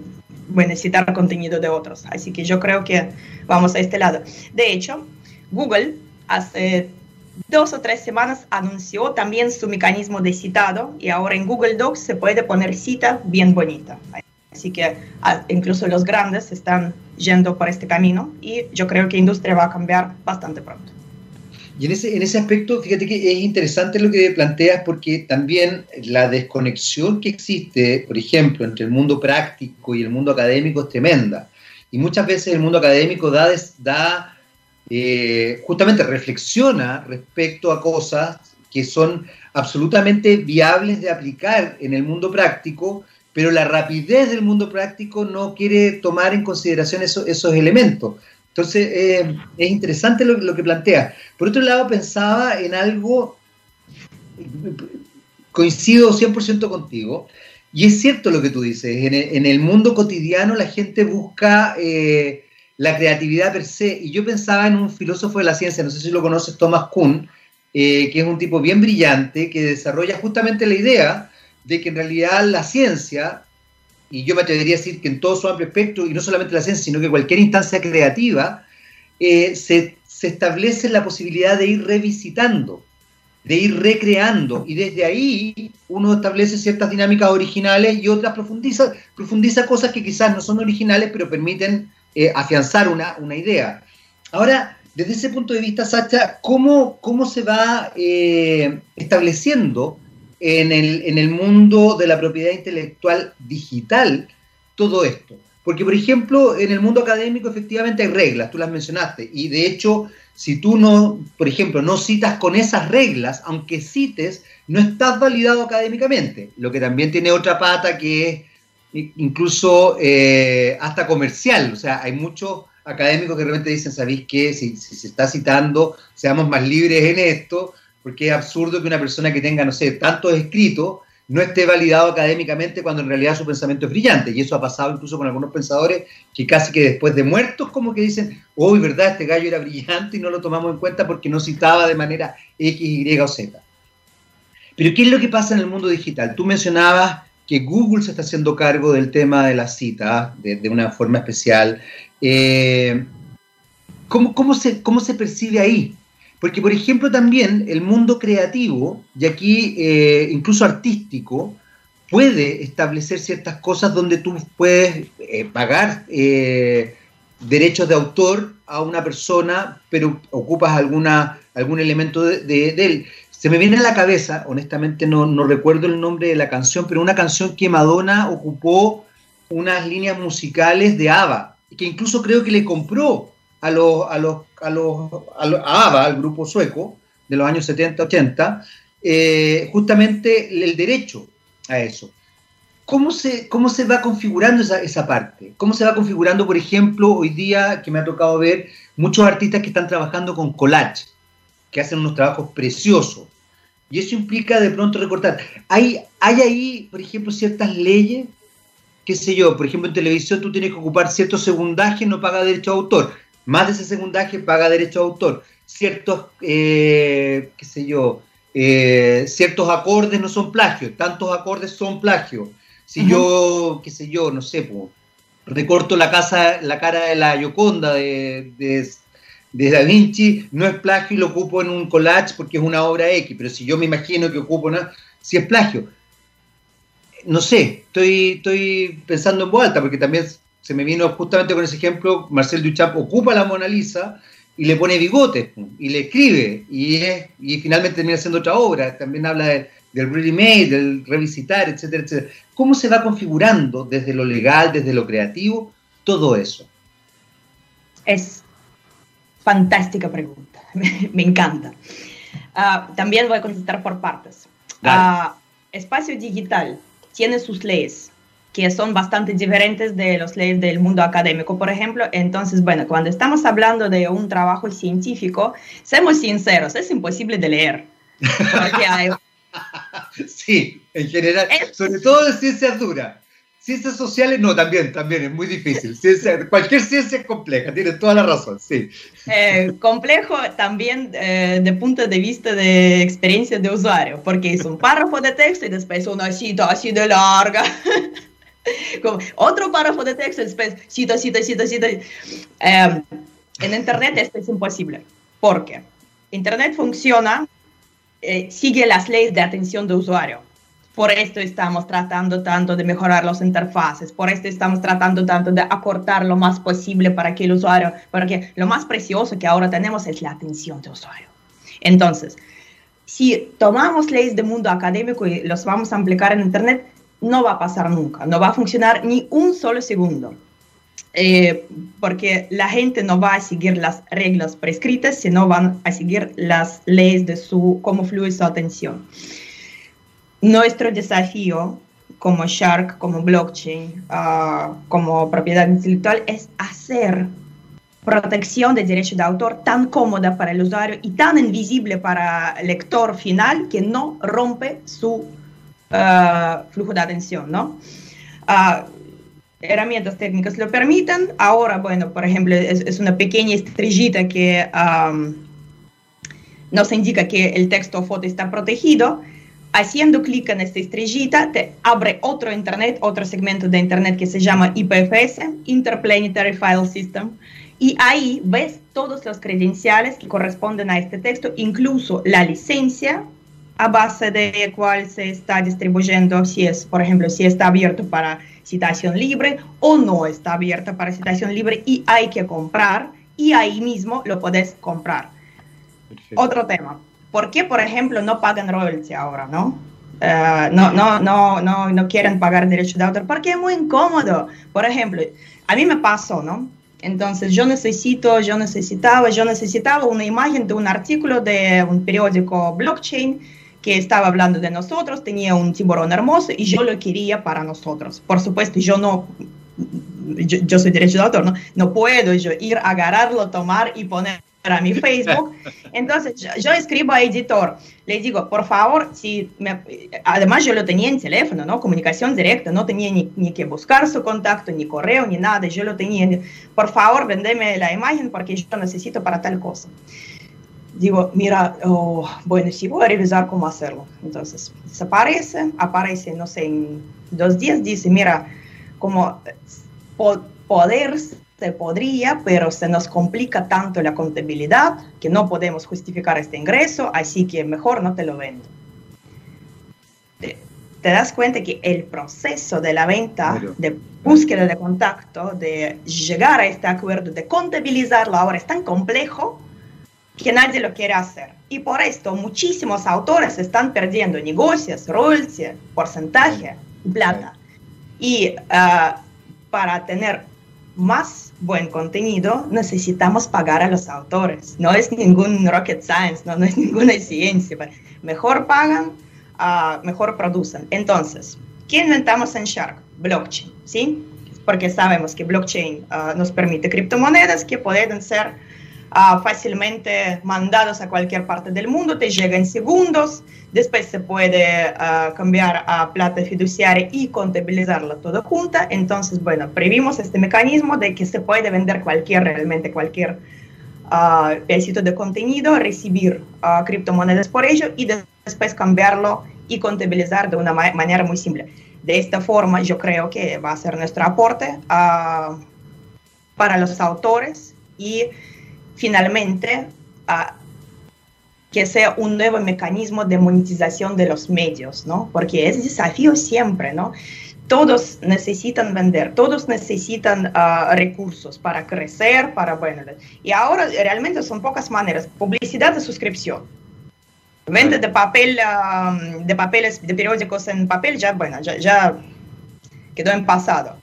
S2: bueno, citar contenido de otros. Así que yo creo que vamos a este lado. De hecho, Google hace dos o tres semanas anunció también su mecanismo de citado y ahora en Google Docs se puede poner cita bien bonita. Así que ah, incluso los grandes están yendo por este camino y yo creo que la industria va a cambiar bastante pronto.
S1: Y en ese, en ese aspecto, fíjate que es interesante lo que planteas porque también la desconexión que existe, por ejemplo, entre el mundo práctico y el mundo académico es tremenda. Y muchas veces el mundo académico da, da eh, justamente reflexiona respecto a cosas que son absolutamente viables de aplicar en el mundo práctico, pero la rapidez del mundo práctico no quiere tomar en consideración esos elementos. Entonces, eh, es interesante lo, que plantea. Por otro lado, pensaba en algo, coincido 100% contigo, y es cierto lo que tú dices, en el, mundo cotidiano la gente busca eh, la creatividad per se, y yo pensaba en un filósofo de la ciencia, no sé si lo conoces, Thomas Kuhn, eh, que es un tipo bien brillante, que desarrolla justamente la idea de que en realidad la ciencia y yo me atrevería a decir que en todo su amplio espectro, y no solamente la ciencia, sino que cualquier instancia creativa, eh, se, establece la posibilidad de ir revisitando, de ir recreando, y desde ahí uno establece ciertas dinámicas originales y otras profundiza, profundiza cosas que quizás no son originales, pero permiten eh, afianzar una, idea. Ahora, desde ese punto de vista, Sacha, ¿cómo, cómo se va eh, estableciendo en el, en el mundo de la propiedad intelectual digital todo esto. Porque, por ejemplo, en el mundo académico efectivamente hay reglas, tú las mencionaste, y de hecho, si tú no, por ejemplo, no citas con esas reglas, aunque cites, no estás validado académicamente, lo que también tiene otra pata que es incluso eh, hasta comercial, o sea, hay muchos académicos que realmente dicen, ¿sabéis qué? Si, si se está citando, seamos más libres en esto, porque es absurdo que una persona que tenga, no sé, tantos escritos no esté validado académicamente cuando en realidad su pensamiento es brillante. Y eso ha pasado incluso con algunos pensadores que casi que después de muertos como que dicen, uy, ¿verdad? Este gallo era brillante y no lo tomamos en cuenta porque no citaba de manera X, Y o Z. Pero ¿qué es lo que pasa en el mundo digital? Tú mencionabas que Google se está haciendo cargo del tema de las citas de, una forma especial. Eh, ¿cómo, se, ¿Cómo se percibe ahí? Porque, por ejemplo, también el mundo creativo, y aquí eh, incluso artístico, puede establecer ciertas cosas donde tú puedes eh, pagar eh, derechos de autor a una persona, pero ocupas alguna, algún elemento de, él. Se me viene a la cabeza, honestamente no, no recuerdo el nombre de la canción, pero una canción que Madonna ocupó unas líneas musicales de ABBA, que incluso creo que le compró a los, a los, a los, a ABBA, al grupo sueco de los años 70, 80, eh, justamente el derecho a eso. ¿Cómo se, cómo se va configurando esa, esa, parte? ¿Cómo se va configurando, por ejemplo, hoy día que me ha tocado ver muchos artistas que están trabajando con collage, que hacen unos trabajos preciosos? Y eso implica de pronto recortar. ¿Hay, hay ahí, por ejemplo, ciertas leyes? qué sé yo, por ejemplo, en televisión tú tienes que ocupar cierto segundaje, no paga derecho a autor más de ese segundaje paga derecho de autor. Ciertos, eh, qué sé yo, eh, ciertos acordes no son plagio, tantos acordes son plagio. Si yo, qué sé yo, no sé, recorto la, casa, la cara de la Gioconda de, de, Da Vinci, no es plagio y lo ocupo en un collage porque es una obra X, pero si yo me imagino que ocupo una, si es plagio. No sé, estoy, estoy pensando en voz alta porque también se me vino justamente con ese ejemplo, Marcel Duchamp ocupa la Mona Lisa y le pone bigotes y le escribe y, es, y finalmente termina haciendo otra obra, también habla del remake, del revisitar, etcétera, etcétera. ¿Cómo se va configurando desde lo legal, desde lo creativo, todo eso?
S2: Es fantástica pregunta, me, encanta. Ah, también voy a contestar por partes. Uh, espacio digital tiene sus leyes, que son bastante diferentes de los leyes del mundo académico, por ejemplo. Entonces, bueno, cuando estamos hablando de un trabajo científico, seamos sinceros, es imposible de leer.
S1: Sí, en general, sobre todo de ciencias duras. Ciencias sociales, no, también, también es muy difícil. cualquier ciencia es compleja, tiene toda la razón, sí.
S2: Eh, complejo también eh, de punto de vista de experiencia de usuario, porque es un párrafo de texto y después una cita así de larga. otro párrafo de texto, después cita, cita, cita, cita. Em, en Internet esto es imposible. ¿Por Internet funciona, eh, sigue las leyes de atención de usuario. Por esto estamos tratando tanto de mejorar las interfaces, por esto estamos tratando tanto de acortar lo más posible para que el usuario, porque lo más precioso que ahora tenemos es la atención del usuario. Entonces, si tomamos leyes del mundo académico y los vamos a aplicar en Internet, no va a pasar nunca, no va a funcionar ni un solo segundo. Eh, porque la gente no va a seguir las reglas prescritas, sino van a seguir las leyes de su, cómo fluye su atención. Nuestro desafío como Shark, como blockchain, uh, como propiedad intelectual, es hacer protección de derecho de autor tan cómoda para el usuario y tan invisible para el lector final que no rompe su uh, flujo de atención, ¿no? Uh, herramientas técnicas lo permiten. Ahora, bueno, por ejemplo, es, una pequeña estrellita que um, nos indica que el texto o foto está protegido. Haciendo clic en esta estrellita, te abre otro Internet, otro segmento de Internet que se llama IPFS, Interplanetary File System, y ahí ves todos los credenciales que corresponden a este texto, incluso la licencia a base de cuál se está distribuyendo, si es, por ejemplo, si está abierto para citación libre o no está abierta para citación libre y hay que comprar y ahí mismo lo puedes comprar. Otro tema. ¿Por qué, por ejemplo, no pagan royalty ahora, no? Uh, no, no, no, no, no quieren pagar derecho de autor porque es muy incómodo. Por ejemplo, a mí me pasó, ¿no? Entonces yo necesito, yo necesitaba, yo necesitaba una imagen de un artículo de un periódico blockchain que estaba hablando de nosotros, tenía un tiburón hermoso y yo lo quería para nosotros. Por supuesto, yo no, yo, soy derecho de autor, ¿no? No puedo yo ir a agarrarlo, tomar y poner a mi Facebook. Entonces yo, escribo a editor, le digo, por favor, si me, además yo lo tenía en teléfono, ¿no? Comunicación directa, no tenía ni, ni, que buscar su contacto, ni correo, ni nada, yo lo tenía, por favor, vendeme la imagen porque yo necesito para tal cosa digo, mira, oh, bueno, sí, voy a revisar cómo hacerlo. Entonces, desaparece, aparece, no sé, en dos días, dice, mira, como poder se podría, pero se nos complica tanto la contabilidad que no podemos justificar este ingreso, así que mejor no te lo vendo. Te, das cuenta que el proceso de la venta, de búsqueda de contacto, de llegar a este acuerdo, de contabilizarlo ahora es tan complejo que nadie lo quiere hacer. Y por esto muchísimos autores están perdiendo negocios, royalties, porcentaje, plata. Y uh, para tener más buen contenido necesitamos pagar a los autores. No es ningún rocket science, no, no es ninguna ciencia. Mejor pagan, uh, mejor producen. Entonces, ¿qué inventamos en Shark? Blockchain, ¿sí? Porque sabemos que blockchain uh, nos permite criptomonedas que pueden ser uh, fácilmente mandados a cualquier parte del mundo, te llega en segundos, después se puede uh, cambiar a plata fiduciaria y contabilizarla todo junta. Entonces, bueno, previmos este mecanismo de que se puede vender cualquier, realmente cualquier uh, pedacito de contenido, recibir criptomonedas por ello y después cambiarlo y contabilizar de una ma manera muy simple. De esta forma, yo creo que va a ser nuestro aporte para los autores y finalmente que sea un nuevo mecanismo de monetización de los medios, ¿no? Porque es desafío siempre, ¿no? Todos necesitan vender, todos necesitan ah, recursos para crecer, para, bueno, y ahora realmente son pocas maneras. Publicidad de suscripción, venta de papel, de papeles, de periódicos en papel, ya, bueno, ya quedó en pasado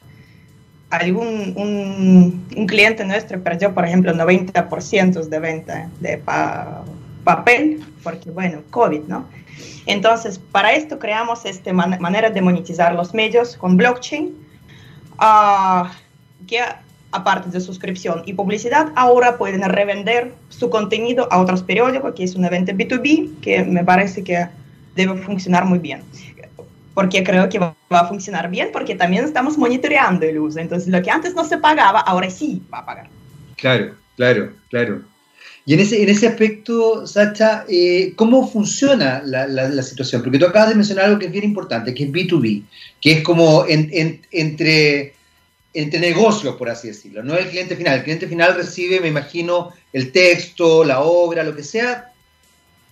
S2: algún un, cliente nuestro perdió, por ejemplo, 90% de venta de papel, porque, bueno, COVID, ¿no? Entonces, para esto creamos esta manera de monetizar los medios con blockchain, uh, que aparte de suscripción y publicidad, ahora pueden revender su contenido a otros periódicos, que es un evento B2B, que me parece que debe funcionar muy bien porque creo que va a funcionar bien, porque también estamos monitoreando el uso. Entonces, lo que antes no se pagaba, ahora sí va a pagar.
S1: Claro, claro, claro. Y en ese, en ese aspecto, Sacha, eh, ¿cómo funciona la, la, situación? Porque tú acabas de mencionar algo que es bien importante, que es B2B, que es como entre, entre negocios, por así decirlo, no el cliente final. El cliente final recibe, me imagino, el texto, la obra, lo que sea,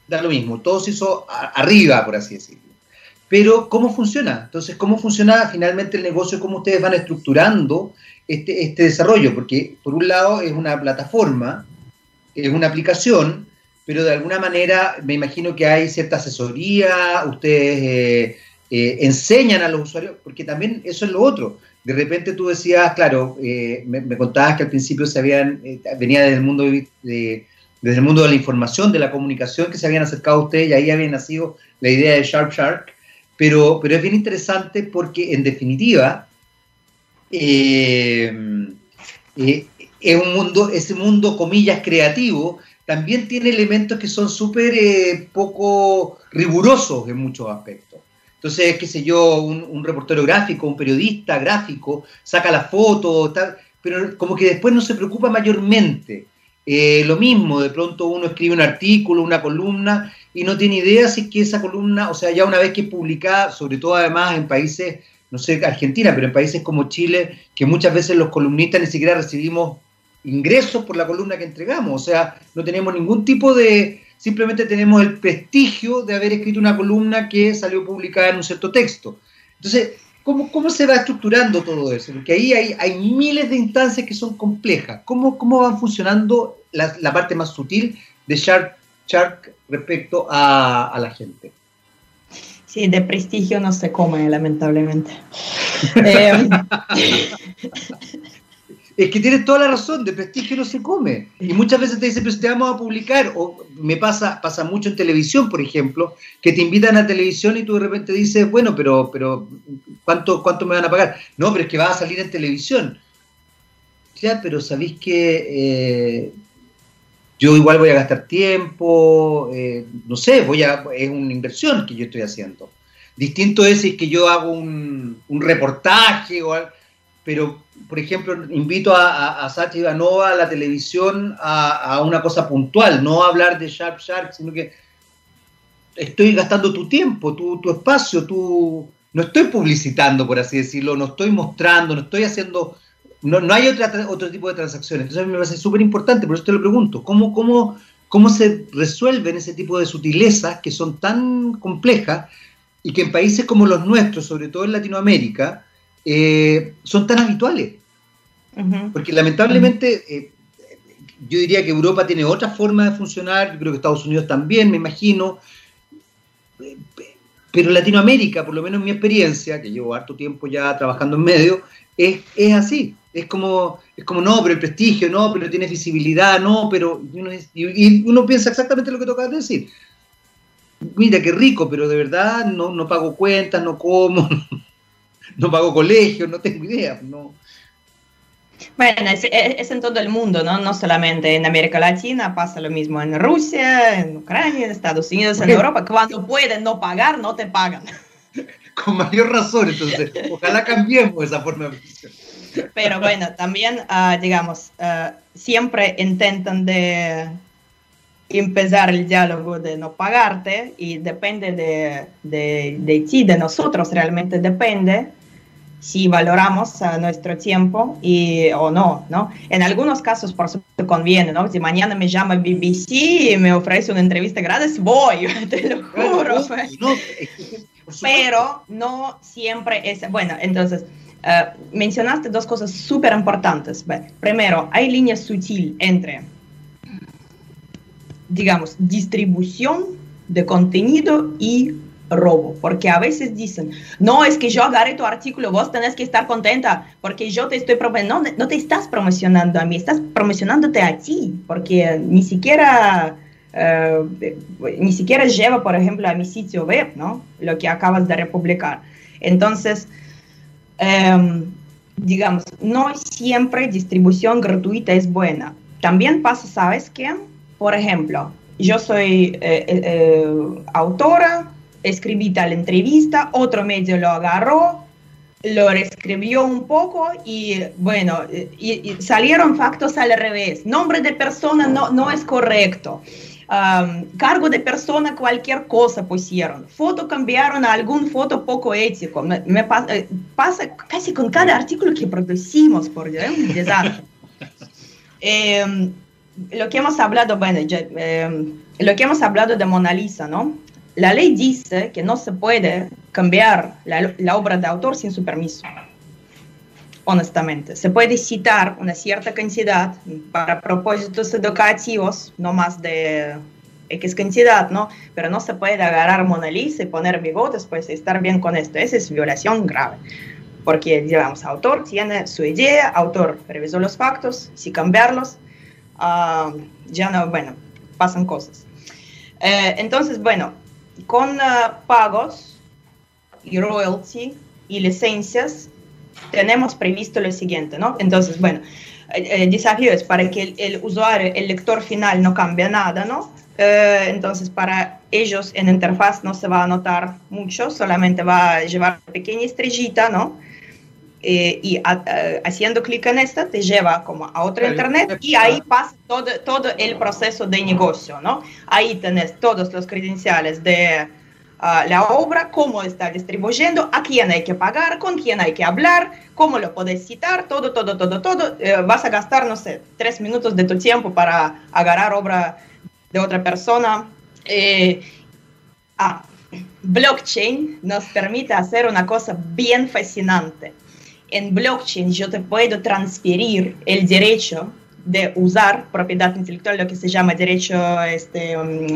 S1: da lo mismo, todo se hizo arriba, por así decirlo. Pero ¿cómo funciona? Entonces, ¿cómo funciona finalmente el negocio? ¿Cómo ustedes van estructurando este, este desarrollo? Porque por un lado es una plataforma, es una aplicación, pero de alguna manera me imagino que hay cierta asesoría, ustedes eh, eh, enseñan a los usuarios, porque también eso es lo otro. De repente tú decías, claro, eh, me, contabas que al principio se habían, venía desde el mundo de, desde el mundo de la información, de la comunicación, que se habían acercado a ustedes y ahí había nacido la idea de Sharp Shark, pero, pero es bien interesante porque en definitiva es un mundo, ese mundo, comillas, creativo, también tiene elementos que son súper eh, poco rigurosos en muchos aspectos. Entonces, qué sé yo, un, reportero gráfico, un periodista gráfico, saca la foto, tal, pero como que después no se preocupa mayormente. Eh, lo mismo, de pronto uno escribe un artículo, una columna, y no tiene idea si es que esa columna, o sea, ya una vez que es publicada, sobre todo además en países, no sé, Argentina, pero en países como Chile, que muchas veces los columnistas ni siquiera recibimos ingresos por la columna que entregamos. O sea, no tenemos ningún tipo de, simplemente tenemos el prestigio de haber escrito una columna que salió publicada en un cierto texto. Entonces, ¿cómo, cómo se va estructurando todo eso? Porque ahí hay, hay miles de instancias que son complejas. ¿Cómo, cómo van funcionando la, la parte más sutil de Shark, Shark respecto a, a la gente?
S2: Sí, de prestigio no se come, lamentablemente. eh,
S1: es que tienes toda la razón, de prestigio no se come. Y muchas veces te dicen, pero te vamos a publicar, o me pasa, pasa mucho en televisión, por ejemplo, que te invitan a televisión y tú de repente dices, bueno, pero, pero ¿cuánto, cuánto me van a pagar? No, pero es que va a salir en televisión. Ya, pero sabéis que eh, yo igual voy a gastar tiempo, eh, no sé, voy a, es una inversión que yo estoy haciendo. Distinto es si que yo hago un, un reportaje o algo pero, por ejemplo, invito a, a, Sacha Ivanova a la televisión a, una cosa puntual, no a hablar de Sharp Shark, sino que estoy gastando tu tiempo, tu, tu espacio, tu... no estoy publicitando, por así decirlo, no estoy mostrando, no estoy haciendo... No, no hay otra, otro tipo de transacciones. Entonces a mí me parece súper importante, por eso te lo pregunto, ¿cómo, cómo, ¿cómo se resuelven ese tipo de sutilezas que son tan complejas y que en países como los nuestros, sobre todo en Latinoamérica, eh, son tan habituales. Porque lamentablemente eh, yo diría que Europa tiene otra forma de funcionar, yo creo que Estados Unidos también, me imagino, pero Latinoamérica, por lo menos en mi experiencia, que llevo harto tiempo ya trabajando en medio, es, es así. Es como, es como, no, pero el prestigio, no, pero tiene visibilidad, no, pero... Y uno, piensa exactamente lo que tocas de decir. Mira, qué rico, pero de verdad no, no pago cuentas, no como, no pago colegio, no tengo idea. No.
S2: Bueno, es, es, en todo el mundo, ¿no? No solamente en América Latina, pasa lo mismo en Rusia, en Ucrania, en Estados Unidos, en Europa. Cuando pueden no pagar, no te pagan.
S1: Con mayor razón, entonces, ojalá cambiemos esa forma de
S2: Pero bueno, también, uh, digamos, uh, siempre intentan de empezar el diálogo de no pagarte y depende de, de, de ti, de nosotros, realmente depende si valoramos uh, nuestro tiempo y, o no, ¿no? En algunos casos, por supuesto, conviene, ¿no? Si mañana me llama BBC y me ofrece una entrevista gratis, voy, te lo juro. No, Pero no siempre es, bueno, entonces, uh, mencionaste dos cosas súper importantes. primero, hay línea sutil entre, digamos, distribución de contenido y robo, porque a veces dicen, no, es que yo agarré tu artículo, vos tenés que estar contenta, porque yo te estoy promocionando, no, te estás promocionando a mí, estás promocionándote a ti, porque ni siquiera, uh, ni siquiera lleva, por ejemplo, a mi sitio web, ¿no? Lo que acabas de republicar. Entonces, um, digamos, no siempre distribución gratuita es buena. También pasa, ¿sabes qué? Por ejemplo, yo soy eh, eh, eh autora, escribí tal entrevista, otro medio lo agarró, lo reescribió un poco y bueno, y, salieron factos al revés. Nombre de persona no, no es correcto. cargo de persona, cualquier cosa pusieron. Foto cambiaron a algún foto poco ético. Me, eh, pasa, casi con cada artículo que producimos, por Dios, un desastre. Em, lo que hemos hablado, bueno, em, lo que hemos hablado de Mona Lisa, ¿no? La ley dice que no se puede cambiar la, obra de autor sin su permiso. Honestamente, se puede citar una cierta cantidad para propósitos educativos, no más de X cantidad, ¿no? Pero no se puede agarrar Mona Lisa y poner bigotes, pues estar bien con esto. Esa es violación grave. Porque, digamos, autor tiene su idea, autor revisó los factos, si cambiarlos, ah, ya no, bueno, pasan cosas. Eh, entonces, bueno, con uh, pagos y royalty y licencias, tenemos previsto lo siguiente, ¿no? Entonces, bueno, el, desafío es para que el, usuario, el lector final no cambie nada, ¿no? Eh, entonces, para ellos en interfaz no se va a notar mucho, solamente va a llevar pequeña estrellita, ¿no? Eh, y haciendo clic en esta te lleva como a otro internet y ahí pasa todo, todo el proceso de negocio, ¿no? Ahí tenés todos los credenciales de ah, la obra, cómo está distribuyendo, a quién hay que pagar, con quién hay que hablar, cómo lo puedes citar, todo, todo, todo, todo. Eh, vas a gastar, no sé, tres minutos de tu tiempo para agarrar obra de otra persona. Eh, ah, blockchain nos permite hacer una cosa bien fascinante en blockchain yo te puedo transferir el derecho de usar propiedad intelectual, lo que se llama derecho, este, um,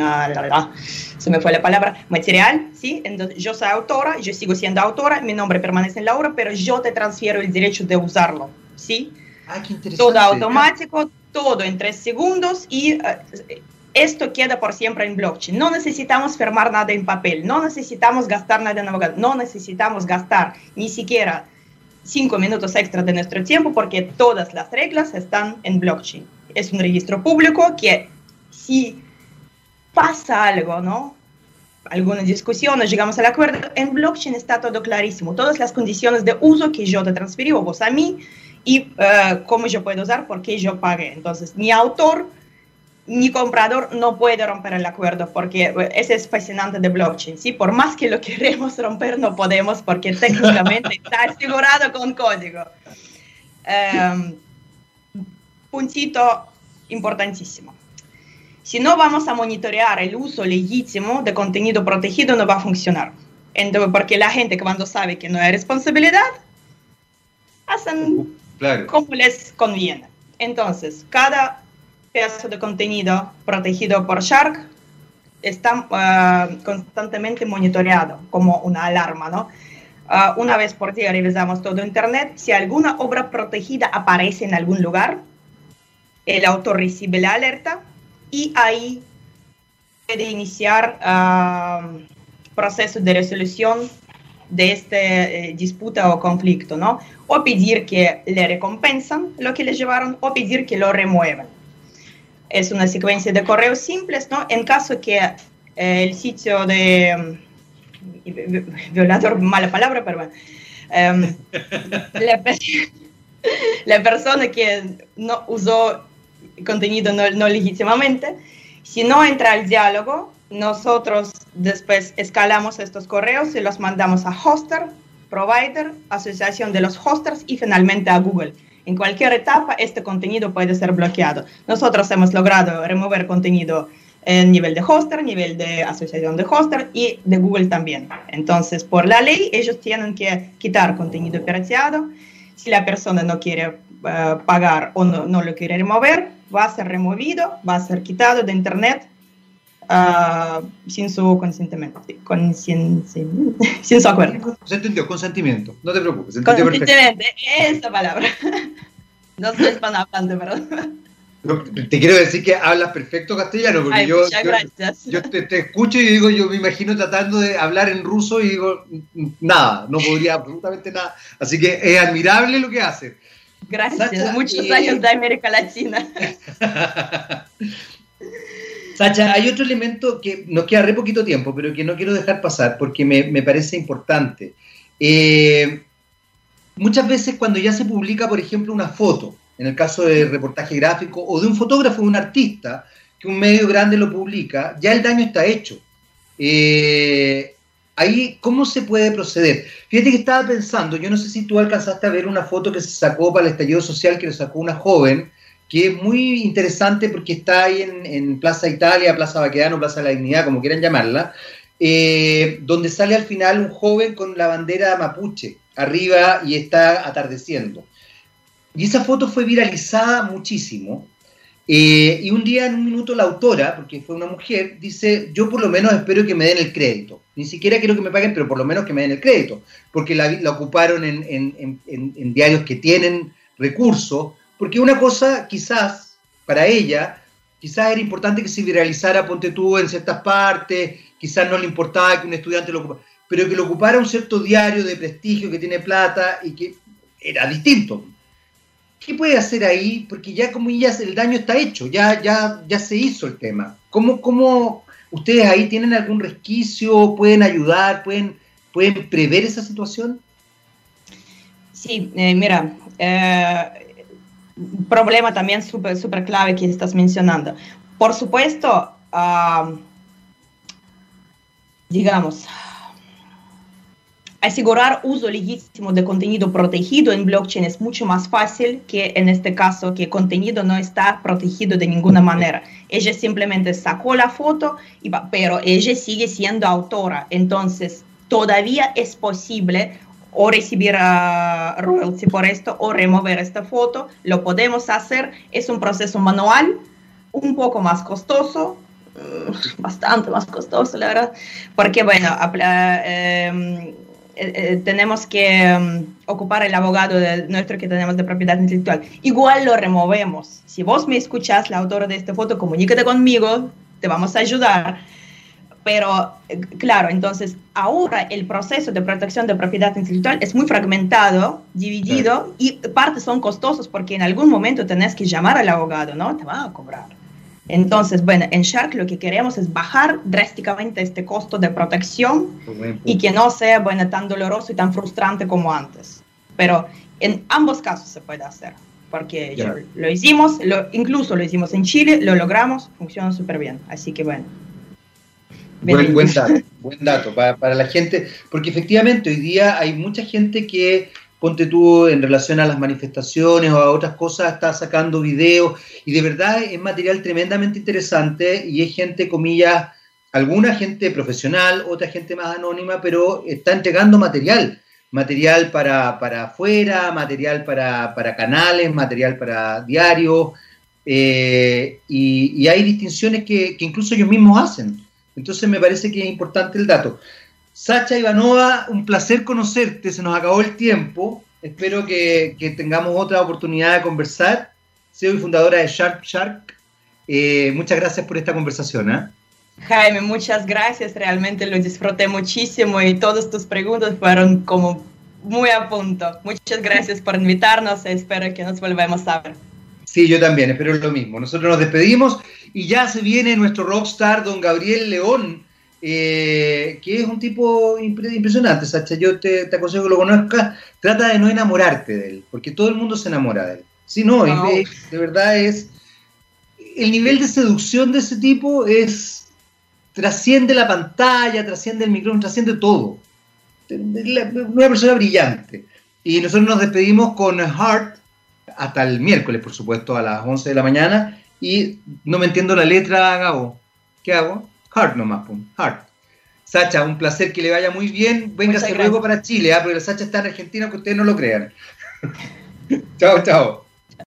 S2: se me fue la palabra, material, ¿sí? Entonces, yo soy autora, yo sigo siendo autora, mi nombre permanece en la obra, pero yo te transfiero el derecho de usarlo, ¿sí?
S1: Ah, qué interesante.
S2: Todo automático, todo en tres segundos y uh, esto queda por siempre en blockchain. No necesitamos firmar nada en papel, no necesitamos gastar nada en abogado, no necesitamos gastar ni siquiera cinco minutos extra de nuestro tiempo porque todas las reglas están en blockchain. Es un registro público que si pasa algo, ¿no? Alguna discusión, llegamos al acuerdo, en blockchain está todo clarísimo. Todas las condiciones de uso que yo te transferí o vos a mí y uh, cómo yo puedo usar, por qué yo pagué. Entonces, mi autor ni comprador no puede romper el acuerdo porque eh, ese es fascinante de blockchain, ¿sí? Por más que lo queremos romper, no podemos porque técnicamente está asegurado con código. Um, puntito importantísimo. Si no vamos a monitorear el uso legítimo de contenido protegido, no va a funcionar. Entonces, porque la gente cuando sabe que no hay responsabilidad, hacen como les conviene. Entonces, cada pedazo de contenido protegido por Shark está ah, constantemente monitoreado como una alarma, ¿no? Ah, una vez por día revisamos todo Internet. Si alguna obra protegida aparece en algún lugar, el autor recibe la alerta y ahí puede iniciar uh, proceso de resolución de esta eh, disputa o conflicto, ¿no? O pedir que le recompensan lo que le llevaron o pedir que lo remuevan es una secuencia de correos simples, ¿no? En caso que eh, el sitio de mm, violador, mala palabra, pero bueno, em, la, persona que no usó contenido no, no, legítimamente, si no entra al diálogo, nosotros después escalamos estos correos y los mandamos a hoster, provider, asociación de los hosters y finalmente a Google en cualquier etapa este contenido puede ser bloqueado. Nosotros hemos logrado remover contenido en nivel de hoster, nivel de asociación de hoster y de Google también. Entonces, por la ley, ellos tienen que quitar contenido pirateado. Si la persona no quiere eh, pagar o no, no, lo quiere remover, va a ser removido, va a ser quitado de Internet uh, sin su consentimiento, con, sin, su acuerdo.
S1: Se entendió, consentimiento, no te preocupes.
S2: Consentimiento, esa palabra. No soy hispanohablante, perdón.
S1: te quiero decir que hablas perfecto castellano, porque yo, yo, te, te, escucho y digo, yo me imagino tratando de hablar en ruso y digo, nada, no podría absolutamente nada. Así que es admirable lo que haces.
S2: Gracias, muchos años de América Latina.
S1: Sacha, hay otro elemento que nos queda re poquito tiempo, pero que no quiero dejar pasar porque me, parece importante. Eh, muchas veces cuando ya se publica, por ejemplo, una foto, en el caso de reportaje gráfico, o de un fotógrafo, de un artista, que un medio grande lo publica, ya el daño está hecho. Eh, ahí, ¿cómo se puede proceder? Fíjate que estaba pensando, yo no sé si tú alcanzaste a ver una foto que se sacó para el estallido social, que lo sacó una joven, que es muy interesante porque está ahí en, Plaza Italia, Plaza Baquedano, Plaza de la Dignidad, como quieran llamarla, eh, donde sale al final un joven con la bandera mapuche arriba y está atardeciendo. Y esa foto fue viralizada muchísimo. Eh, y un día, en un minuto, la autora, porque fue una mujer, dice, yo por lo menos espero que me den el crédito. Ni siquiera quiero que me paguen, pero por lo menos que me den el crédito. Porque la, ocuparon en, diarios que tienen recursos. Porque una cosa, quizás, para ella, quizás era importante que se viralizara, ponte tú, en ciertas partes, quizás no le importaba que un estudiante lo ocupara, pero que lo ocupara un cierto diario de prestigio que tiene plata y que era distinto. ¿Qué puede hacer ahí? Porque ya como ya el daño está hecho, ya, ya, ya se hizo el tema. ¿Cómo, ¿Cómo ustedes ahí tienen algún resquicio? ¿Pueden ayudar? ¿Pueden, pueden prever esa situación?
S2: Sí, eh, mira, eh, problema también súper super clave que estás mencionando. Por supuesto, ah, digamos, asegurar uso legítimo de contenido protegido en blockchain es mucho más fácil que en este caso que contenido no está protegido de ninguna manera. Ella simplemente sacó la foto, y pero ella sigue siendo autora. Entonces, todavía es posible o recibir uh, royalty por esto o remover esta foto. Lo podemos hacer. Es un proceso manual, un poco más costoso, bastante más costoso, la verdad, porque bueno, eh, eh, eh, tenemos que um, ocupar el abogado de nuestro que tenemos de propiedad intelectual. Igual lo removemos. Si vos me escuchas, la autora de esta foto, comunícate conmigo, te vamos a ayudar. Pero eh, claro, entonces ahora el proceso de protección de propiedad intelectual es muy fragmentado, dividido y partes son costosos porque en algún momento tenés que llamar al abogado, ¿no? Te va a cobrar. Entonces, bueno, en Shark lo que queremos es bajar drásticamente este costo de protección y que no sea, bueno, tan doloroso y tan frustrante como antes. Pero en ambos casos se puede hacer, porque lo hicimos, lo, incluso lo hicimos en Chile, lo logramos, funciona súper bien. Así que bueno.
S1: Buen, buen dato, buen dato para, para la gente, porque efectivamente hoy día hay mucha gente que ponte tú en relación a las manifestaciones o a otras cosas, está sacando videos y de verdad es material tremendamente interesante y es gente, comillas, alguna gente profesional, otra gente más anónima, pero está entregando material, material para, para afuera, material para, para canales, material para diarios, eh, y, hay distinciones que, que incluso ellos mismos hacen. Entonces me parece que es importante el dato. Sacha Ivanova, un placer conocerte, se nos acabó el tiempo. Espero que, tengamos otra oportunidad de conversar. Soy fundadora de Shark Shark. Eh, muchas gracias por esta conversación. ¿eh?
S2: Jaime, muchas gracias. Realmente lo disfruté muchísimo y todas tus preguntas fueron como muy a punto. Muchas gracias por invitarnos. Espero que nos volvamos a ver.
S1: Sí, yo también, espero lo mismo. Nosotros nos despedimos y ya se viene nuestro rockstar, don Gabriel León eh, que es un tipo impresionante, Sacha. Yo te, aconsejo que lo conozcas. Trata de no enamorarte de él, porque todo el mundo se enamora de él. Si no, de, verdad es. El nivel de seducción de ese tipo es. trasciende la pantalla, trasciende el micrófono, trasciende todo. Una persona brillante. Y nosotros nos despedimos con Heart hasta el miércoles, por supuesto, a las 11 de la mañana. Y no me entiendo la letra, Gabo. ¿Qué hago? Hard nomás, pum, hard. Sacha, un placer que le vaya muy bien. Véngase luego para Chile, ¿ah? porque Sacha está en Argentina, que ustedes no lo crean. chao, chao.